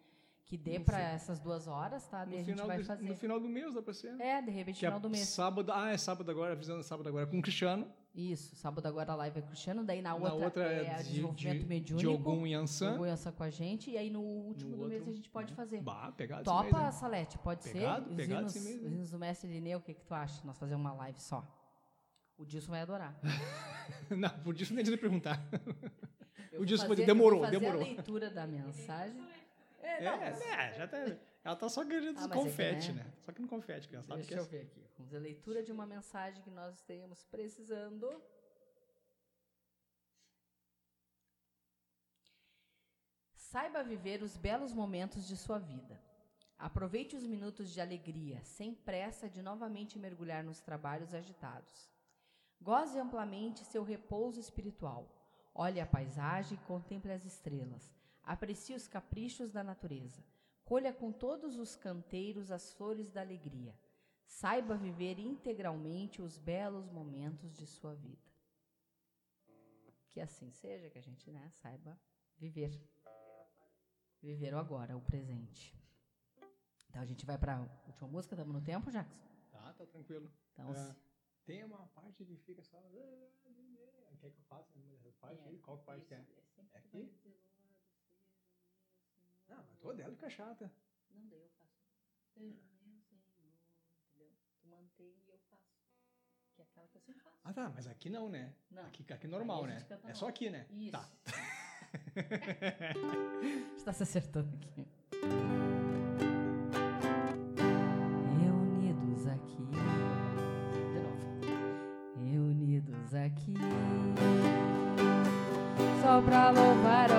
[SPEAKER 2] que dê pra essas duas horas, tá? Daí
[SPEAKER 1] No
[SPEAKER 2] a gente vai
[SPEAKER 1] do,
[SPEAKER 2] fazer.
[SPEAKER 1] no final do mês dá pra ser.
[SPEAKER 2] É, de repente,
[SPEAKER 1] Que é
[SPEAKER 2] final do mês.
[SPEAKER 1] sábado. Ah, é sábado agora, avisando sábado agora com o Cristiano.
[SPEAKER 2] Isso, sábado agora a live é Cristiano, daí na
[SPEAKER 1] Na
[SPEAKER 2] outra,
[SPEAKER 1] outra
[SPEAKER 2] é,
[SPEAKER 1] é de,
[SPEAKER 2] desenvolvimento
[SPEAKER 1] de,
[SPEAKER 2] mediúnico.
[SPEAKER 1] de Ogum e Ansan.
[SPEAKER 2] Ogum e Ansan com a gente, e aí no último
[SPEAKER 1] No
[SPEAKER 2] do mês
[SPEAKER 1] outro,
[SPEAKER 2] a gente pode
[SPEAKER 1] né?
[SPEAKER 2] fazer.
[SPEAKER 1] Bah, pegado esse
[SPEAKER 2] Topa,
[SPEAKER 1] mês, hein?
[SPEAKER 2] Salete, pode
[SPEAKER 1] Pegado,
[SPEAKER 2] ser? Os
[SPEAKER 1] pegado
[SPEAKER 2] hinos,
[SPEAKER 1] esse mês,
[SPEAKER 2] os hinos do mestre Lineu, o que, que tu acha? Nós fazer uma live só. O Dilson vai adorar.
[SPEAKER 1] Não, por isso nem de perguntar.
[SPEAKER 2] Eu
[SPEAKER 1] O Dilson
[SPEAKER 2] fazer- eu
[SPEAKER 1] demorou,
[SPEAKER 2] vou fazer
[SPEAKER 1] demorou.
[SPEAKER 2] a leitura da mensagem.
[SPEAKER 1] É, é, já tá. Ela tá só ganhando
[SPEAKER 2] Ah, é que,
[SPEAKER 1] confete,
[SPEAKER 2] né?
[SPEAKER 1] né? Só que no confete, sabe
[SPEAKER 2] Deixa
[SPEAKER 1] é
[SPEAKER 2] eu ver aqui. Vamos a leitura de uma mensagem que nós tenhamos precisando. Saiba viver os belos momentos de sua vida. Aproveite os minutos de alegria, sem pressa de novamente mergulhar nos trabalhos agitados. Goze amplamente seu repouso espiritual. Olhe a paisagem e contemple as estrelas. Aprecie os caprichos da natureza. Colha com todos os canteiros as flores da alegria. Saiba viver integralmente os belos momentos de sua vida. Que assim seja, que a gente né, saiba viver. Viver o agora, o presente. Então a gente vai para a última música, estamos no tempo, Jackson?
[SPEAKER 1] Tá, tá tranquilo.
[SPEAKER 2] Então,
[SPEAKER 1] É, tem uma parte que fica só. Quer que eu faça uma dessas partes aí? Qual parte que é? É aqui? Toda ela fica chata.
[SPEAKER 2] Não, daí eu faço. Seja meu Senhor, entendeu? Tu mantém e eu faço. Que é aquela que eu sempre faço.
[SPEAKER 1] Ah, tá, mas aqui não, né?
[SPEAKER 2] Não.
[SPEAKER 1] Aqui, aqui normal,
[SPEAKER 2] Aí a
[SPEAKER 1] né? É só aqui, né?
[SPEAKER 2] Isso.
[SPEAKER 1] Tá.
[SPEAKER 2] Está se acertando aqui. Reunidos aqui. De novo. Reunidos aqui. Só pra louvar ao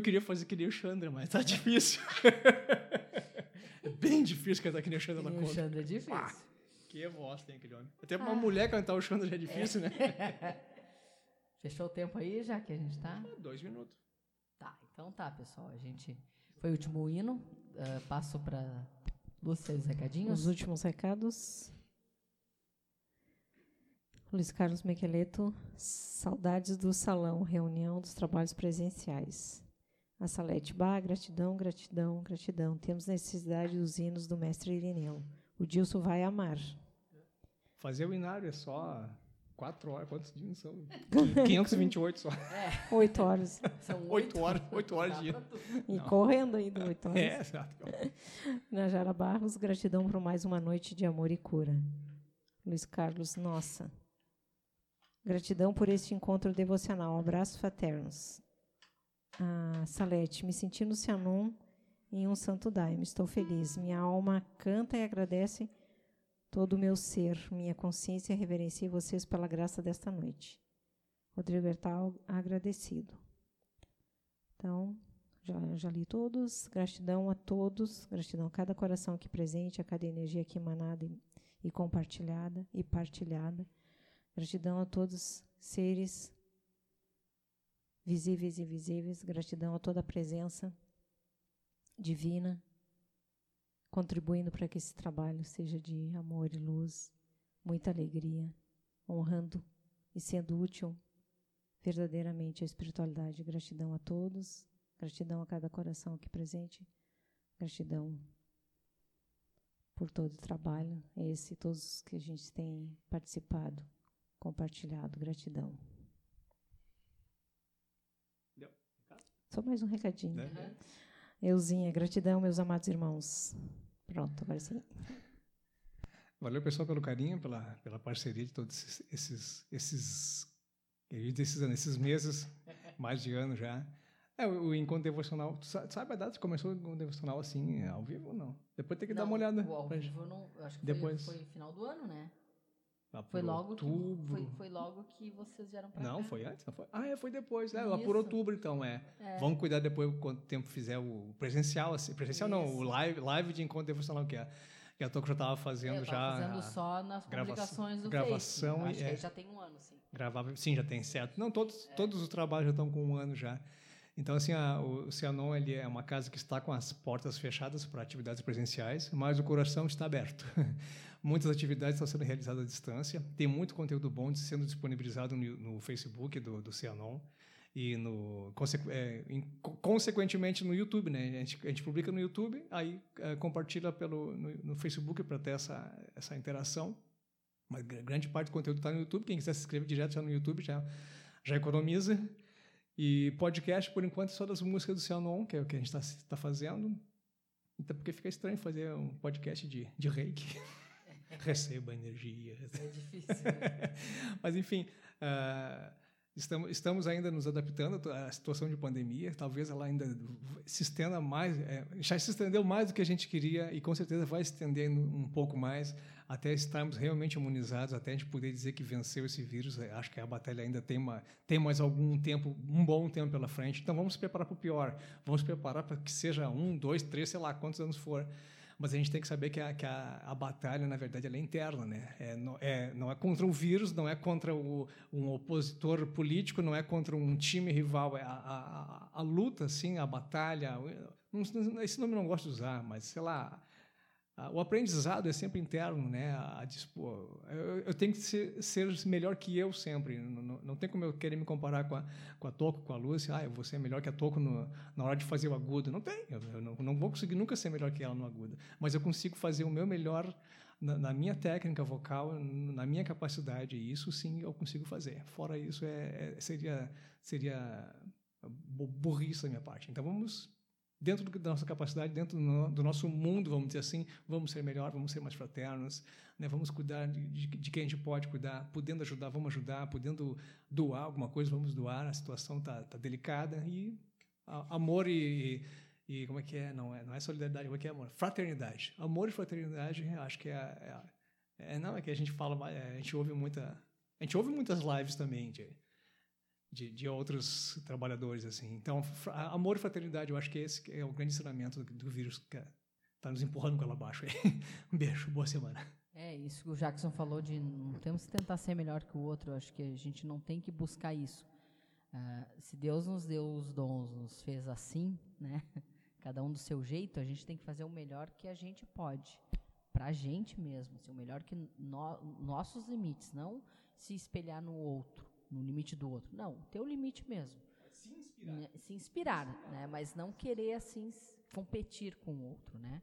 [SPEAKER 1] eu queria fazer que nem o Chandra, mas tá difícil. é bem difícil cantar que nem o Chandra na conta.
[SPEAKER 2] O Chandra é difícil. Ah,
[SPEAKER 1] que voz tem aquele homem. Até pra uma ah. mulher cantar o Chandra já é difícil, é. né?
[SPEAKER 2] Fechou o tempo aí, já que a gente tá?
[SPEAKER 1] É, dois minutos.
[SPEAKER 2] Tá, então tá, pessoal. A gente. Foi o último hino. Uh, passo pra Lúcia os recadinhos.
[SPEAKER 4] Os últimos recados. Luiz Carlos Mequeleto, saudades do salão, reunião dos trabalhos presenciais. A Salete, bah, gratidão, gratidão, gratidão. Temos necessidade dos hinos do mestre Irineu. O Dilson vai amar.
[SPEAKER 1] Fazer o inário é só quatro horas. Quantos dias são? 528 só.
[SPEAKER 4] É. Oito horas.
[SPEAKER 1] São oito horas. Oito horas de.
[SPEAKER 4] E Não. correndo ainda, oito horas.
[SPEAKER 1] É, exato.
[SPEAKER 4] Najara Barros, gratidão por mais uma noite de amor e cura. Luiz Carlos, nossa. Gratidão por este encontro devocional. Abraços fraternos. Ah, Salete, me senti no Cianon em um santo daime. Estou feliz. Minha alma canta e agradece todo o meu ser. Minha consciência reverencia vocês pela graça desta noite. Rodrigo Bertal, agradecido. Então, já, já li todos. Gratidão a todos. Gratidão a cada coração aqui presente, a cada energia aqui emanada e, e compartilhada e partilhada. Gratidão a todos seres visíveis e invisíveis. Gratidão a toda a presença divina contribuindo para que esse trabalho seja de amor e luz, muita alegria, honrando e sendo útil verdadeiramente à espiritualidade. Gratidão a todos, gratidão a cada coração aqui presente, gratidão por todo o trabalho, esse todos que a gente tem participado compartilhado. Gratidão. Deu. Só mais um recadinho. Uhum. Euzinha, gratidão, meus amados irmãos. Pronto, agora sim.
[SPEAKER 1] Valeu, pessoal, pelo carinho, pela, pela parceria de todos esses, esses, esses, esses, esses meses, mais de ano já. É, o, o encontro devocional, tu sabe a data que começou o encontro devocional assim, ao vivo ou não? Depois tem que não, dar uma olhada.
[SPEAKER 2] O ao vivo, não, acho que Depois. Foi, foi final do ano, né? Lá foi logo outubro. Que, foi, foi, logo que vocês vieram para cá.
[SPEAKER 1] Não, foi antes, não foi. Ah, é, foi depois, é, lá por outubro então, é. é. Vamos cuidar depois quanto tempo fizer o presencial assim, presencial Isso. não, o live, live de encontro devocional que é que a Toco já estava fazendo eu já
[SPEAKER 2] fazendo só nas publicações do
[SPEAKER 1] gravação
[SPEAKER 2] Facebook. Acho é, já tem um ano, sim.
[SPEAKER 1] Gravava, sim, já tem certo. Não, todos é. todos os trabalhos já estão com um ano já. Então, assim, a, o Cianon ele é uma casa que está com as portas fechadas para atividades presenciais, mas o coração está aberto. Muitas atividades estão sendo realizadas à distância. Tem muito conteúdo bom sendo disponibilizado no, no Facebook do, do Cianon e no é, em, consequentemente no YouTube, né? A gente, a gente publica no YouTube, aí é, compartilha pelo no, no Facebook para ter essa essa interação. Mas grande parte do conteúdo está no YouTube. Quem quiser se inscrever direto já no YouTube já já economiza. E podcast por enquanto é só das músicas do Cianon, que é o que a gente está tá fazendo. Então porque fica estranho fazer um podcast de de reiki. receba energia.
[SPEAKER 2] É difícil. Né?
[SPEAKER 1] Mas, enfim, uh, estamos, estamos ainda nos adaptando à situação de pandemia. Talvez ela ainda se estenda mais, é, já se estendeu mais do que a gente queria e com certeza vai estender um pouco mais até estarmos realmente imunizados, até a gente poder dizer que venceu esse vírus. É, acho que a batalha ainda tem, uma, tem mais algum tempo, um bom tempo pela frente. Então vamos se preparar para o pior. Vamos se preparar para que seja um, dois, três, sei lá quantos anos for Mas a gente tem que saber que a, que a, a batalha, na verdade, é interna, né? É, não, é, não é contra o vírus, não é contra o, um opositor político, não é contra um time rival. É a, a, a luta, assim, a batalha. Esse nome eu não gosto de usar, mas sei lá o aprendizado é sempre interno, né? A, dispor, eu, eu, tenho que ser, ser, melhor que eu sempre. Não, não, não, tem como eu querer me comparar com a, com a Toco, com a Lúcia. Ah, eu vou ser melhor que a Toco no, na hora de fazer o agudo. Não tem. Eu, eu não, não, vou conseguir nunca ser melhor que ela no agudo. Mas eu consigo fazer o meu melhor na, na, minha técnica vocal, na minha capacidade. E isso sim eu consigo fazer. Fora isso, é, é seria, seria burrice da minha parte. Então vamos dentro da nossa capacidade, dentro do nosso mundo, vamos dizer assim, vamos ser melhor, vamos ser mais fraternos, né? vamos cuidar de, de, de, quem a gente pode cuidar, podendo ajudar, vamos ajudar, podendo doar alguma coisa, vamos doar, a situação está tá delicada e a, amor e, e, como é que é? Não é, não é solidariedade, como é que é amor? Fraternidade. Amor e fraternidade, acho que é, é, é não é que a gente fala, é, a gente ouve muita, a gente ouve muitas lives também de, de, outros trabalhadores assim. Então, amor e fraternidade, eu acho que esse é o grande ensinamento do, do vírus que está nos empurrando com ela abaixo. um beijo, boa semana.
[SPEAKER 2] É isso que o Jackson falou de não temos que tentar ser melhor que o outro. Eu acho que a gente não tem que buscar isso. Uh, se Deus nos deu os dons, nos fez assim, né? Cada um do seu jeito, a gente tem que fazer o melhor que a gente pode para a gente mesmo, assim, o melhor que no, nossos limites, não se espelhar no outro no limite do outro. Não, o teu limite mesmo.
[SPEAKER 1] Se inspirar. Né,
[SPEAKER 2] se inspirar, né? Mas não querer assim competir com o outro, né?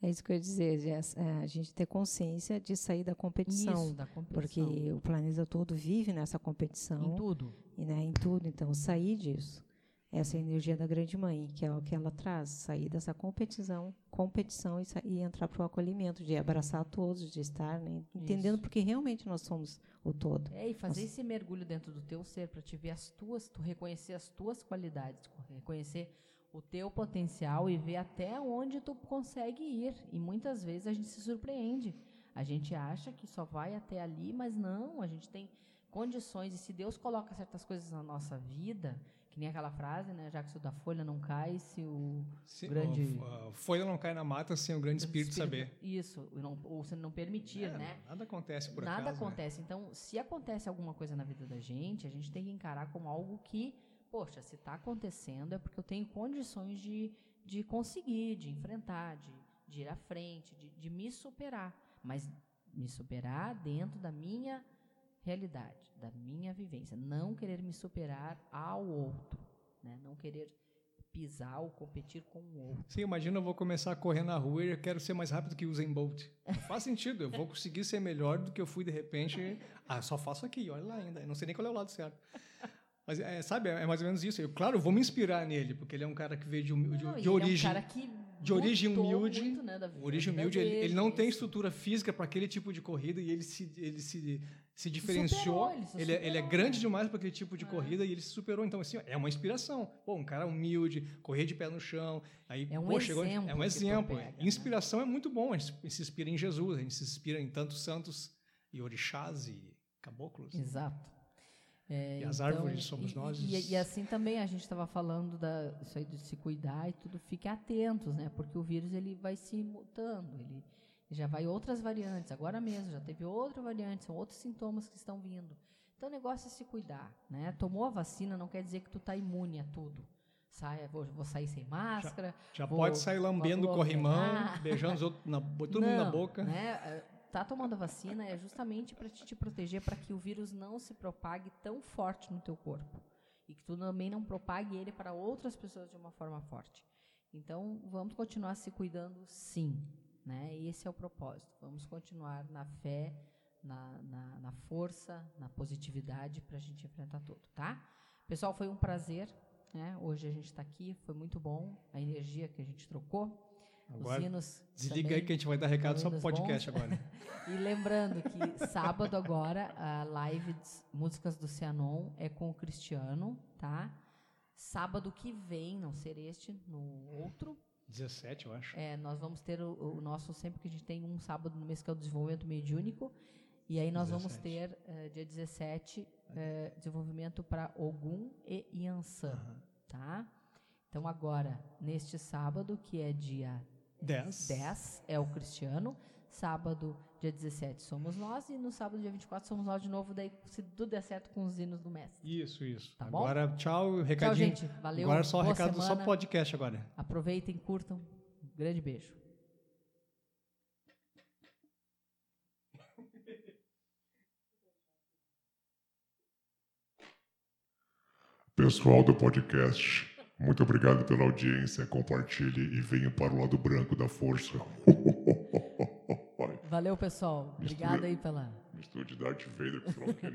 [SPEAKER 4] É isso que eu ia dizer, Jess, é, a gente ter consciência de sair da competição,
[SPEAKER 2] isso, da competição.
[SPEAKER 4] Porque o planeta todo vive nessa competição.
[SPEAKER 2] Em tudo.
[SPEAKER 4] E, né, em tudo. Então, sair disso. Essa é energia da grande mãe, que é o que ela traz, sair dessa competição, competição e, e entrar para o acolhimento, de abraçar todos, de estar, né, entendendo Isso. porque realmente nós somos o todo.
[SPEAKER 2] É, e fazer nós... esse mergulho dentro do teu ser para te ver as tuas, tu reconhecer as tuas qualidades, reconhecer o teu potencial e ver até onde tu consegue ir. E muitas vezes a gente se surpreende. A gente acha que só vai até ali, mas não, a gente tem condições e se Deus coloca certas coisas na nossa vida, que nem aquela frase, né? Já que o da folha não cai, se o grande...
[SPEAKER 1] A folha não cai na mata sem o grande espírito, espírito saber.
[SPEAKER 2] Isso, não, ou se não permitir,
[SPEAKER 1] é,
[SPEAKER 2] né?
[SPEAKER 1] Nada acontece por
[SPEAKER 2] nada. Nada né? acontece. Né? Então, se acontece alguma coisa na vida da gente, a gente tem que encarar como algo que, poxa, se está acontecendo é porque eu tenho condições de, de conseguir, de enfrentar, de, de ir à frente, de, de me superar. Mas me superar dentro da minha realidade, da minha vivência. Não querer me superar ao outro, né? não querer pisar ou competir com o outro.
[SPEAKER 1] Sim, imagina eu vou começar a correr na rua e eu quero ser mais rápido que o Usain Bolt. Não faz sentido, eu vou conseguir ser melhor do que eu fui de repente. Ah, só faço aqui, olha lá ainda. Eu não sei nem qual é o lado certo. Mas, é, sabe, é mais ou menos isso. Eu, claro, eu vou me inspirar nele, porque ele é um cara que veio de, de,
[SPEAKER 2] não,
[SPEAKER 1] de origem.
[SPEAKER 2] É um cara que
[SPEAKER 1] de origem humilde.
[SPEAKER 2] Muito, né,
[SPEAKER 1] origem humilde, ele, ele, não tem estrutura física para aquele tipo de corrida e ele se, ele se, se diferenciou.
[SPEAKER 2] Superou, ele, se
[SPEAKER 1] ele,
[SPEAKER 2] superou,
[SPEAKER 1] ele, é grande demais para aquele tipo de é. corrida e ele se superou. Então, assim, é uma inspiração. Pô, um cara humilde, correr de pé no chão. Aí,
[SPEAKER 2] é um
[SPEAKER 1] pô,
[SPEAKER 2] exemplo. Chegou,
[SPEAKER 1] é um exemplo.
[SPEAKER 2] Pega, né?
[SPEAKER 1] Inspiração né? é muito bom. A gente se inspira em Jesus, a gente se inspira em tantos santos e orixás e caboclos.
[SPEAKER 2] Exato.
[SPEAKER 1] É, e as então, árvores somos
[SPEAKER 2] e,
[SPEAKER 1] nós.
[SPEAKER 2] E, e, assim também a gente estava falando da, isso aí de se cuidar e tudo. Fiquem atentos, né? Porque o vírus ele vai se mutando, ele já vai outras variantes. Agora mesmo já teve outra variante, são outros sintomas que estão vindo. Então o negócio é se cuidar, né? Tomou a vacina não quer dizer que tu tá imune a tudo. Sai, vou, vou sair sem máscara.
[SPEAKER 1] Já, já
[SPEAKER 2] vou,
[SPEAKER 1] pode sair lambendo o corrimão, beijando os outros, na, todo mundo na boca.
[SPEAKER 2] Né? Tá tomando a vacina é justamente para te, te proteger para que o vírus não se propague tão forte no teu corpo e que tu também não propague ele para outras pessoas de uma forma forte. Então, vamos continuar se cuidando, sim, né? Esse é o propósito. Vamos continuar na fé, na, na, na força, na positividade para a gente enfrentar tudo, tá? Pessoal, foi um prazer. Né? Hoje a gente está aqui, foi muito bom a energia que a gente trocou.
[SPEAKER 1] Agora, desliga aí que a gente vai dar recado só pro podcast bons. agora.
[SPEAKER 2] e lembrando que sábado agora a live Músicas do Cianon é com o Cristiano, tá? Sábado que vem, não ser este, no outro.
[SPEAKER 1] 17, eu acho.
[SPEAKER 2] É, nós vamos ter o, o nosso, sempre que a gente tem um sábado no mês que é o desenvolvimento mediúnico. E aí nós 17. vamos ter, uh, dia 17, uh, desenvolvimento para Ogum e Yansan, uhum. tá? Então agora, neste sábado, que é dia
[SPEAKER 1] 10.
[SPEAKER 2] 10 é o Cristiano. Sábado, dia 17, somos nós. E no sábado, dia 24, somos nós de novo. Daí, se tudo der certo com os hinos do mestre.
[SPEAKER 1] Isso, isso.
[SPEAKER 2] Tá bom?
[SPEAKER 1] agora, tchau,
[SPEAKER 2] Tchau,
[SPEAKER 1] recadinho.
[SPEAKER 2] gente. Valeu.
[SPEAKER 1] agora só
[SPEAKER 2] Boa
[SPEAKER 1] recado, só
[SPEAKER 2] semana.
[SPEAKER 1] podcast agora.
[SPEAKER 2] Aproveitem, curtam. Um grande beijo.
[SPEAKER 8] Pessoal do podcast, muito obrigado pela audiência. Compartilhe e venha para o lado branco da força.
[SPEAKER 2] Valeu, pessoal. Obrigada aí pela.
[SPEAKER 8] Mistura de Darth Vader com Franklin.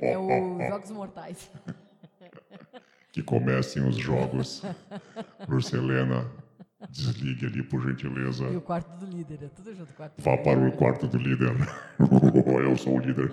[SPEAKER 2] É o Jogos Mortais.
[SPEAKER 8] Que comecem os jogos. Lurcelena, desligue ali, por gentileza.
[SPEAKER 2] E o quarto do líder. É tudo junto. Quarto
[SPEAKER 8] Vá para o quarto do líder. Eu sou o líder.